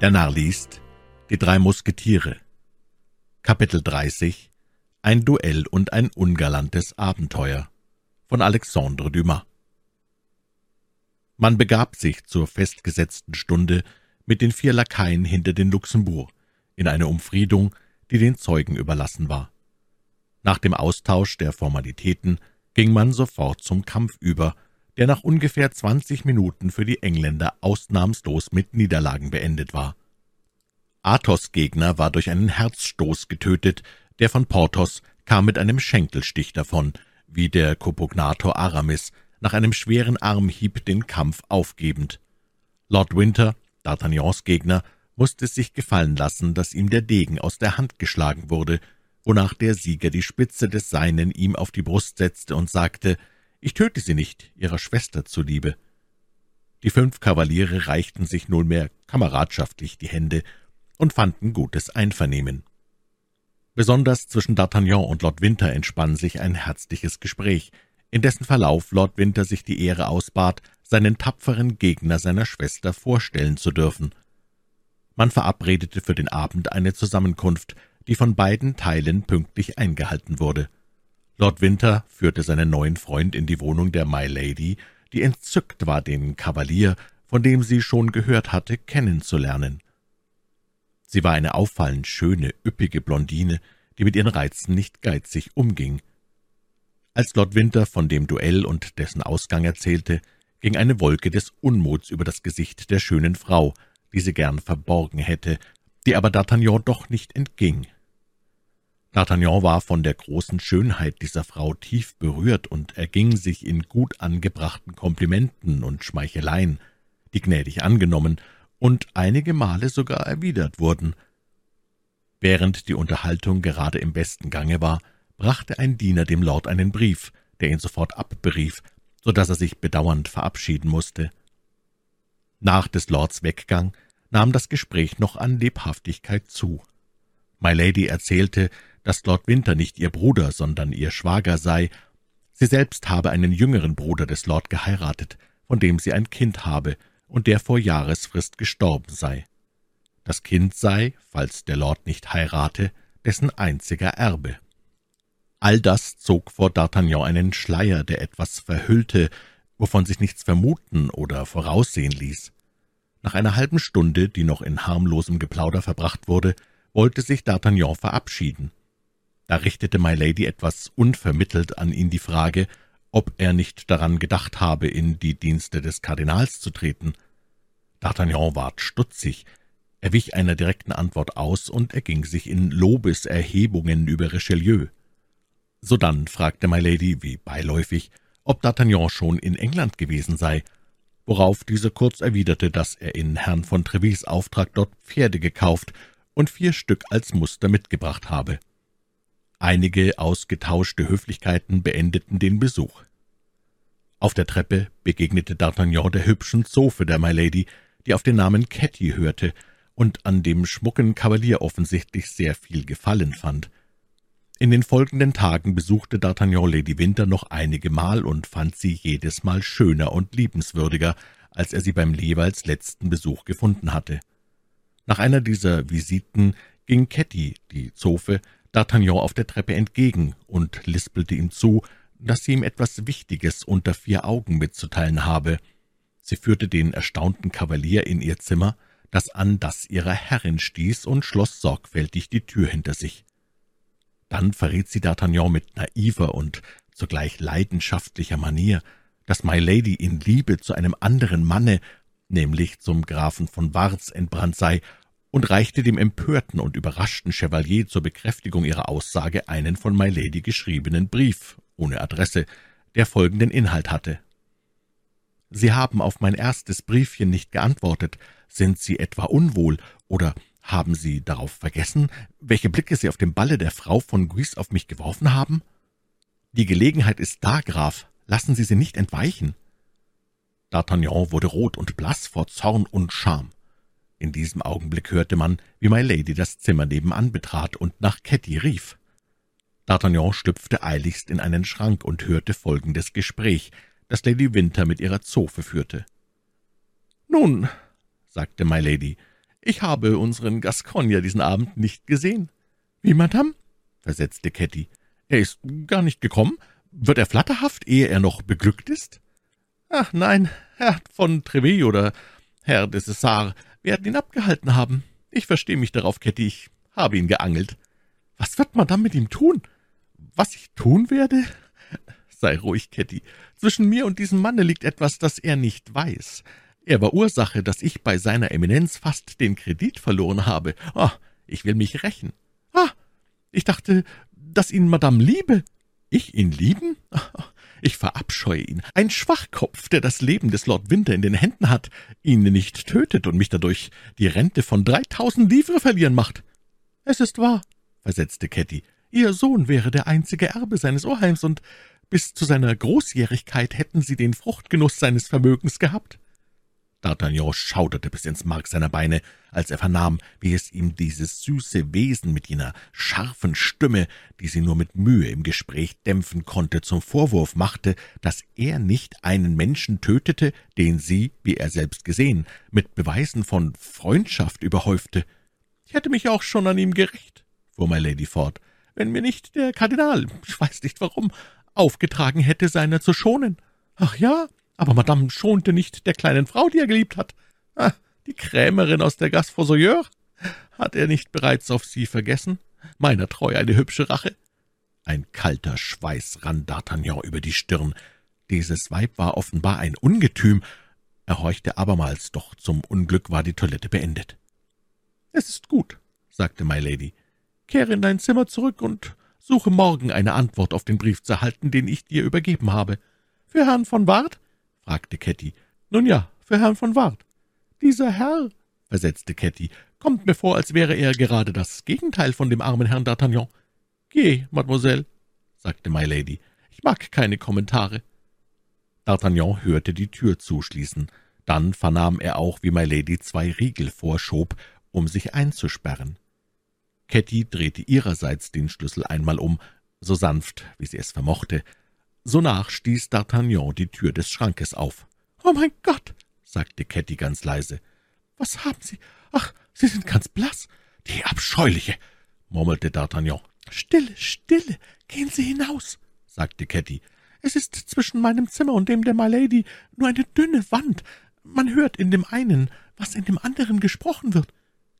Der Narr liest Die drei Musketiere. Kapitel 30 Ein Duell und ein ungalantes Abenteuer. Von Alexandre Dumas. Man begab sich zur festgesetzten Stunde mit den vier Lakaien hinter den Luxembourg in eine Umfriedung, die den Zeugen überlassen war. Nach dem Austausch der Formalitäten ging man sofort zum Kampf über, der nach ungefähr zwanzig Minuten für die Engländer ausnahmslos mit Niederlagen beendet war. Athos' Gegner war durch einen Herzstoß getötet, der von Porthos kam mit einem Schenkelstich davon, wie der Kopognator Aramis nach einem schweren Armhieb den Kampf aufgebend. Lord Winter, D'Artagnans Gegner, musste sich gefallen lassen, dass ihm der Degen aus der Hand geschlagen wurde, wonach der Sieger die Spitze des Seinen ihm auf die Brust setzte und sagte, »Ich töte Sie nicht, Ihrer Schwester zuliebe.« Die fünf Kavaliere reichten sich nunmehr kameradschaftlich die Hände und fanden gutes Einvernehmen. Besonders zwischen D'Artagnan und Lord Winter entspann sich ein herzliches Gespräch, in dessen Verlauf Lord Winter sich die Ehre ausbat, seinen tapferen Gegner seiner Schwester vorstellen zu dürfen. Man verabredete für den Abend eine Zusammenkunft, die von beiden Teilen pünktlich eingehalten wurde. Lord Winter führte seinen neuen Freund in die Wohnung der My Lady, die entzückt war, den Kavalier, von dem sie schon gehört hatte, kennenzulernen. Sie war eine auffallend schöne, üppige Blondine, die mit ihren Reizen nicht geizig umging. Als Lord Winter von dem Duell und dessen Ausgang erzählte, ging eine Wolke des Unmuts über das Gesicht der schönen Frau, die sie gern verborgen hätte, die aber D'Artagnan doch nicht entging. D'Artagnan war von der großen Schönheit dieser Frau tief berührt und erging sich in gut angebrachten Komplimenten und Schmeicheleien, die gnädig angenommen und einige Male sogar erwidert wurden. Während die Unterhaltung gerade im besten Gange war, brachte ein Diener dem Lord einen Brief, der ihn sofort abberief, so dass er sich bedauernd verabschieden musste. Nach des Lords Weggang nahm das Gespräch noch an Lebhaftigkeit zu. My Lady erzählte, dass Lord Winter nicht ihr Bruder, sondern ihr Schwager sei. Sie selbst habe einen jüngeren Bruder des Lord geheiratet, von dem sie ein Kind habe und der vor Jahresfrist gestorben sei. Das Kind sei, falls der Lord nicht heirate, dessen einziger Erbe. All das zog vor D'Artagnan einen Schleier, der etwas verhüllte, wovon sich nichts vermuten oder voraussehen ließ. Nach einer halben Stunde, die noch in harmlosem Geplauder verbracht wurde, wollte sich D'Artagnan verabschieden. Da richtete My Lady etwas unvermittelt an ihn die Frage, ob er nicht daran gedacht habe, in die Dienste des Kardinals zu treten. D'Artagnan ward stutzig, er wich einer direkten Antwort aus und erging sich in Lobeserhebungen über Richelieu. Sodann fragte My Lady, wie beiläufig, ob D'Artagnan schon in England gewesen sei, worauf dieser kurz erwiderte, dass er in Herrn von Trevis Auftrag dort Pferde gekauft und vier Stück als Muster mitgebracht habe. Einige ausgetauschte Höflichkeiten beendeten den Besuch. Auf der Treppe begegnete D'Artagnan der hübschen Zofe der My Lady, die auf den Namen Catty hörte und an dem schmucken Kavalier offensichtlich sehr viel Gefallen fand. In den folgenden Tagen besuchte D'Artagnan Lady Winter noch einige Mal und fand sie jedes Mal schöner und liebenswürdiger, als er sie beim jeweils letzten Besuch gefunden hatte. Nach einer dieser Visiten ging Catty, die Zofe, D'Artagnan auf der Treppe entgegen und lispelte ihm zu, dass sie ihm etwas Wichtiges unter vier Augen mitzuteilen habe. Sie führte den erstaunten Kavalier in ihr Zimmer, das an das ihrer Herrin stieß, und schloss sorgfältig die Tür hinter sich. Dann verriet sie D'Artagnan mit naiver und zugleich leidenschaftlicher Manier, dass My Lady in Liebe zu einem anderen Manne, nämlich zum Grafen von Warz, entbrannt sei und reichte dem empörten und überraschten Chevalier zur Bekräftigung ihrer Aussage einen von My Lady geschriebenen Brief ohne Adresse, der folgenden Inhalt hatte. »Sie haben auf mein erstes Briefchen nicht geantwortet. Sind Sie etwa unwohl, oder haben Sie darauf vergessen, welche Blicke Sie auf dem Balle der Frau von Guise auf mich geworfen haben? Die Gelegenheit ist da, Graf. Lassen Sie sie nicht entweichen.« D'Artagnan wurde rot und blass vor Zorn und Scham. In diesem Augenblick hörte man, wie My Lady das Zimmer nebenan betrat und nach Ketty rief. D'Artagnan schlüpfte eiligst in einen Schrank und hörte folgendes Gespräch, das Lady Winter mit ihrer Zofe führte. »Nun«, sagte My Lady, ich habe unseren Gascogner diesen Abend nicht gesehen.« »Wie, Madame?« versetzte Ketty. »Er ist gar nicht gekommen. Wird er flatterhaft, ehe er noch beglückt ist?« »Ach nein, Herr von Treville oder Herr de Cessar werden ihn abgehalten haben. Ich verstehe mich darauf, Ketty, ich habe ihn geangelt.« »Was wird Madame mit ihm tun?« »Was ich tun werde?« »Sei ruhig, Ketty. Zwischen mir und diesem Manne liegt etwas, das er nicht weiß. Er war Ursache, dass ich bei seiner Eminenz fast den Kredit verloren habe. Ah, ich will mich rächen. Ah, ich dachte, dass ihn Madame liebe. Ich ihn lieben? Ich verabscheue ihn. Ein Schwachkopf, der das Leben des Lord Winter in den Händen hat, ihn nicht tötet und mich dadurch die Rente von dreitausend Livre verlieren macht. Es ist wahr, versetzte Ketty. Ihr Sohn wäre der einzige Erbe seines Oheims, und bis zu seiner Großjährigkeit hätten Sie den Fruchtgenuss seines Vermögens gehabt. D'Artagnan schauderte bis ins Mark seiner Beine, als er vernahm, wie es ihm dieses süße Wesen mit jener scharfen Stimme, die sie nur mit Mühe im Gespräch dämpfen konnte, zum Vorwurf machte, dass er nicht einen Menschen tötete, den sie, wie er selbst gesehen, mit Beweisen von Freundschaft überhäufte. »Ich hätte mich auch schon an ihm gerecht«, fuhr my Lady fort, »wenn mir nicht der Kardinal, ich weiß nicht warum, aufgetragen hätte, seiner zu schonen. Ach ja, aber Madame schonte nicht der kleinen Frau, die er geliebt hat. Ah, die Krämerin aus der Gasse Fossoyeur? Hat er nicht bereits auf sie vergessen? Meiner Treu eine hübsche Rache? Ein kalter Schweiß rann D'Artagnan über die Stirn. Dieses Weib war offenbar ein Ungetüm. Er horchte abermals, doch zum Unglück war die Toilette beendet. »Es ist gut«, sagte My Lady. »Kehre in dein Zimmer zurück und suche morgen eine Antwort auf den Brief zu erhalten, den ich dir übergeben habe. Für Herrn von Ward? Fragte Ketty. »Nun ja, für Herrn von Ward.« »Dieser Herr«, versetzte Ketty, »kommt mir vor, als wäre er gerade das Gegenteil von dem armen Herrn D'Artagnan.« »Geh, Mademoiselle«, sagte My Lady, »ich mag keine Kommentare.« D'Artagnan hörte die Tür zuschließen. Dann vernahm er auch, wie My Lady zwei Riegel vorschob, um sich einzusperren. Ketty drehte ihrerseits den Schlüssel einmal um, so sanft, wie sie es vermochte, Sonach stieß D'Artagnan die Tür des Schrankes auf. »Oh mein Gott«, sagte Ketty ganz leise. »Was haben Sie? Ach, Sie sind ganz blass. Die Abscheuliche«, murmelte D'Artagnan. »Stille, stille, gehen Sie hinaus«, sagte Ketty. »Es ist zwischen meinem Zimmer und dem der Milady nur eine dünne Wand. Man hört in dem einen, was in dem anderen gesprochen wird.«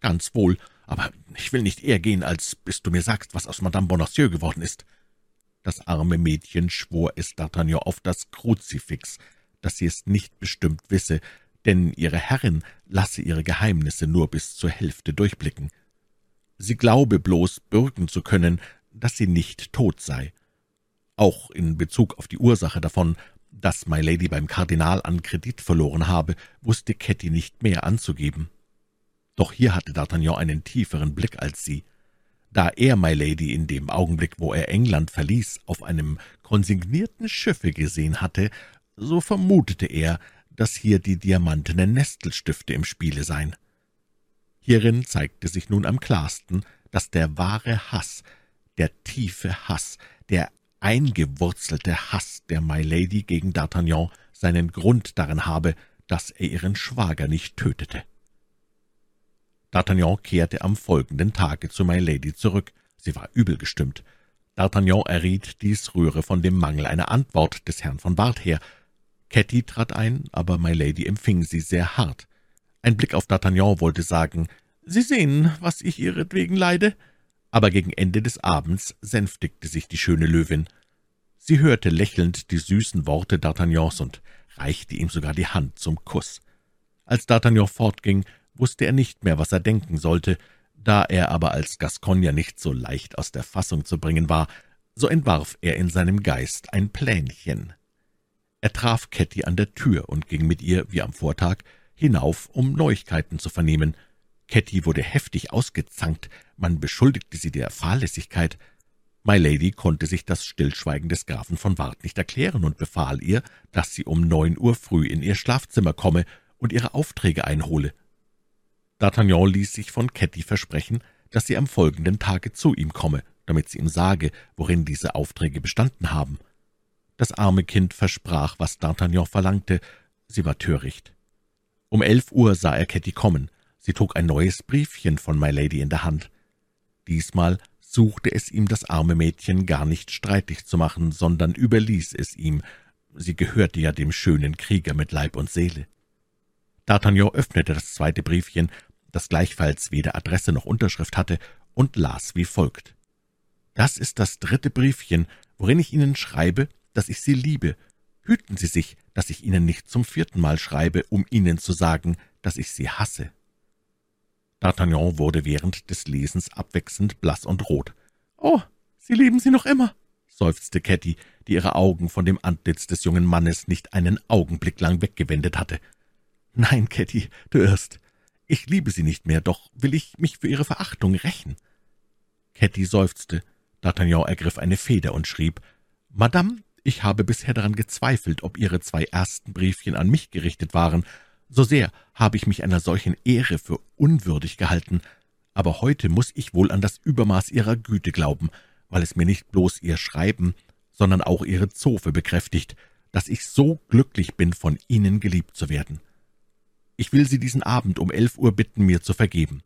»Ganz wohl, aber ich will nicht eher gehen, als bis du mir sagst, was aus Madame Bonacieux geworden ist.« Das arme Mädchen schwor es D'Artagnan auf das Kruzifix, dass sie es nicht bestimmt wisse, denn ihre Herrin lasse ihre Geheimnisse nur bis zur Hälfte durchblicken. Sie glaube bloß bürgen zu können, dass sie nicht tot sei. Auch in Bezug auf die Ursache davon, dass My Lady beim Kardinal an Kredit verloren habe, wusste Ketty nicht mehr anzugeben. Doch hier hatte D'Artagnan einen tieferen Blick als sie. Da er My Lady in dem Augenblick, wo er England verließ, auf einem konsignierten Schiffe gesehen hatte, so vermutete er, dass hier die diamantenen Nestelstifte im Spiele seien. Hierin zeigte sich nun am klarsten, dass der wahre Hass, der tiefe Hass, der eingewurzelte Hass der My Lady gegen D'Artagnan seinen Grund darin habe, dass er ihren Schwager nicht tötete. D'Artagnan kehrte am folgenden Tage zu My Lady zurück. Sie war übel gestimmt. D'Artagnan erriet, dies rühre von dem Mangel einer Antwort des Herrn von Bart her. Ketty trat ein, aber My Lady empfing sie sehr hart. Ein Blick auf D'Artagnan wollte sagen, »Sie sehen, was ich ihretwegen leide.« Aber gegen Ende des Abends sänftigte sich die schöne Löwin. Sie hörte lächelnd die süßen Worte D'Artagnans und reichte ihm sogar die Hand zum Kuss. Als D'Artagnan fortging, wusste er nicht mehr, was er denken sollte. Da er aber als Gascogner nicht so leicht aus der Fassung zu bringen war, so entwarf er in seinem Geist ein Plänchen. Er traf Ketty an der Tür und ging mit ihr, wie am Vortag, hinauf, um Neuigkeiten zu vernehmen. Ketty wurde heftig ausgezankt, man beschuldigte sie der Fahrlässigkeit. My Lady konnte sich das Stillschweigen des Grafen von Ward nicht erklären und befahl ihr, dass sie um neun Uhr früh in ihr Schlafzimmer komme und ihre Aufträge einhole. D'Artagnan ließ sich von Ketty versprechen, dass sie am folgenden Tage zu ihm komme, damit sie ihm sage, worin diese Aufträge bestanden haben. Das arme Kind versprach, was D'Artagnan verlangte, sie war töricht. Um elf Uhr sah er Ketty kommen. Sie trug ein neues Briefchen von My Lady in der Hand. Diesmal suchte es ihm das arme Mädchen gar nicht streitig zu machen, sondern überließ es ihm. Sie gehörte ja dem schönen Krieger mit Leib und Seele. D'Artagnan öffnete das zweite Briefchen, das gleichfalls weder Adresse noch Unterschrift hatte, und las wie folgt. »Das ist das dritte Briefchen, worin ich Ihnen schreibe, dass ich Sie liebe. Hüten Sie sich, dass ich Ihnen nicht zum vierten Mal schreibe, um Ihnen zu sagen, dass ich Sie hasse.« D'Artagnan wurde während des Lesens abwechselnd blass und rot. »Oh, Sie lieben sie noch immer«, seufzte Ketty, die ihre Augen von dem Antlitz des jungen Mannes nicht einen Augenblick lang weggewendet hatte. »Nein, Ketty, du irrst. Ich liebe sie nicht mehr, doch will ich mich für ihre Verachtung rächen.« Ketty seufzte. D'Artagnan ergriff eine Feder und schrieb, »Madame, ich habe bisher daran gezweifelt, ob Ihre zwei ersten Briefchen an mich gerichtet waren. So sehr habe ich mich einer solchen Ehre für unwürdig gehalten. Aber heute muss ich wohl an das Übermaß Ihrer Güte glauben, weil es mir nicht bloß Ihr Schreiben, sondern auch Ihre Zofe bekräftigt, dass ich so glücklich bin, von Ihnen geliebt zu werden. Ich will Sie diesen Abend um elf Uhr bitten, mir zu vergeben.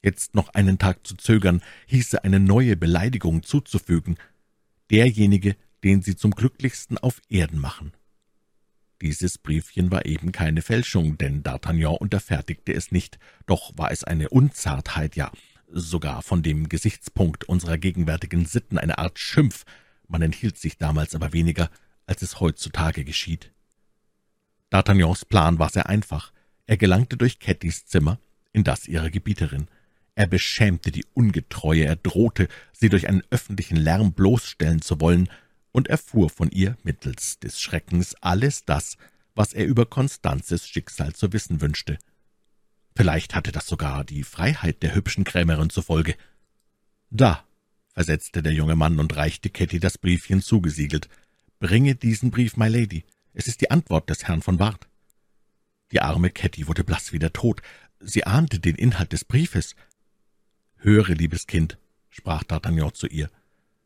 Jetzt noch einen Tag zu zögern, hieße eine neue Beleidigung zuzufügen. Derjenige, den Sie zum glücklichsten auf Erden machen. Dieses Briefchen war eben keine Fälschung, denn D'Artagnan unterfertigte es nicht, doch war es eine Unzartheit, ja, sogar von dem Gesichtspunkt unserer gegenwärtigen Sitten eine Art Schimpf, man enthielt sich damals aber weniger, als es heutzutage geschieht. D'Artagnans Plan war sehr einfach. Er gelangte durch Cattys Zimmer in das ihrer Gebieterin. Er beschämte die Ungetreue, er drohte, sie durch einen öffentlichen Lärm bloßstellen zu wollen, und erfuhr von ihr mittels des Schreckens alles das, was er über Konstanzes Schicksal zu wissen wünschte. Vielleicht hatte das sogar die Freiheit der hübschen Krämerin zur Folge. »Da«, versetzte der junge Mann und reichte Ketty das Briefchen zugesiegelt, »bringe diesen Brief, my Lady. Es ist die Antwort des Herrn von Bart.« Die arme Ketty wurde blass wie der Tod. Sie ahnte den Inhalt des Briefes. »Höre, liebes Kind«, sprach D'Artagnan zu ihr,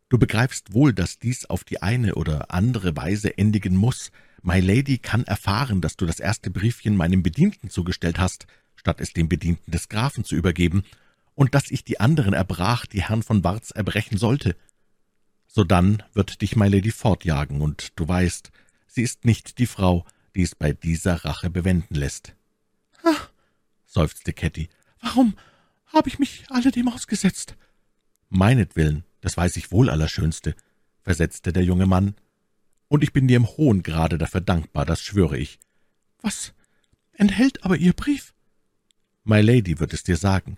»du begreifst wohl, dass dies auf die eine oder andere Weise endigen muss. My Lady kann erfahren, dass du das erste Briefchen meinem Bedienten zugestellt hast, statt es dem Bedienten des Grafen zu übergeben, und dass ich die anderen erbrach, die Herrn von Barts erbrechen sollte. Sodann wird dich My Lady fortjagen, und du weißt, sie ist nicht die Frau, die es bei dieser Rache bewenden lässt. »Ach«, seufzte Ketty, »warum habe ich mich alledem ausgesetzt?« »Meinetwillen, das weiß ich wohl, Allerschönste«, versetzte der junge Mann, »und ich bin dir im hohen Grade dafür dankbar, das schwöre ich.« »Was enthält aber Ihr Brief?« »My Lady wird es dir sagen.«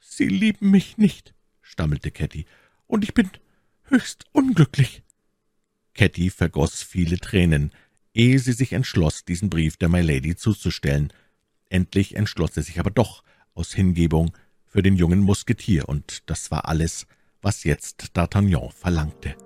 »Sie lieben mich nicht«, stammelte Ketty, »und ich bin höchst unglücklich.« Ketty vergoß viele Tränen, ehe sie sich entschloss, diesen Brief der My Lady zuzustellen. Endlich entschloss sie sich aber doch aus Hingebung für den jungen Musketier, und das war alles, was jetzt D'Artagnan verlangte.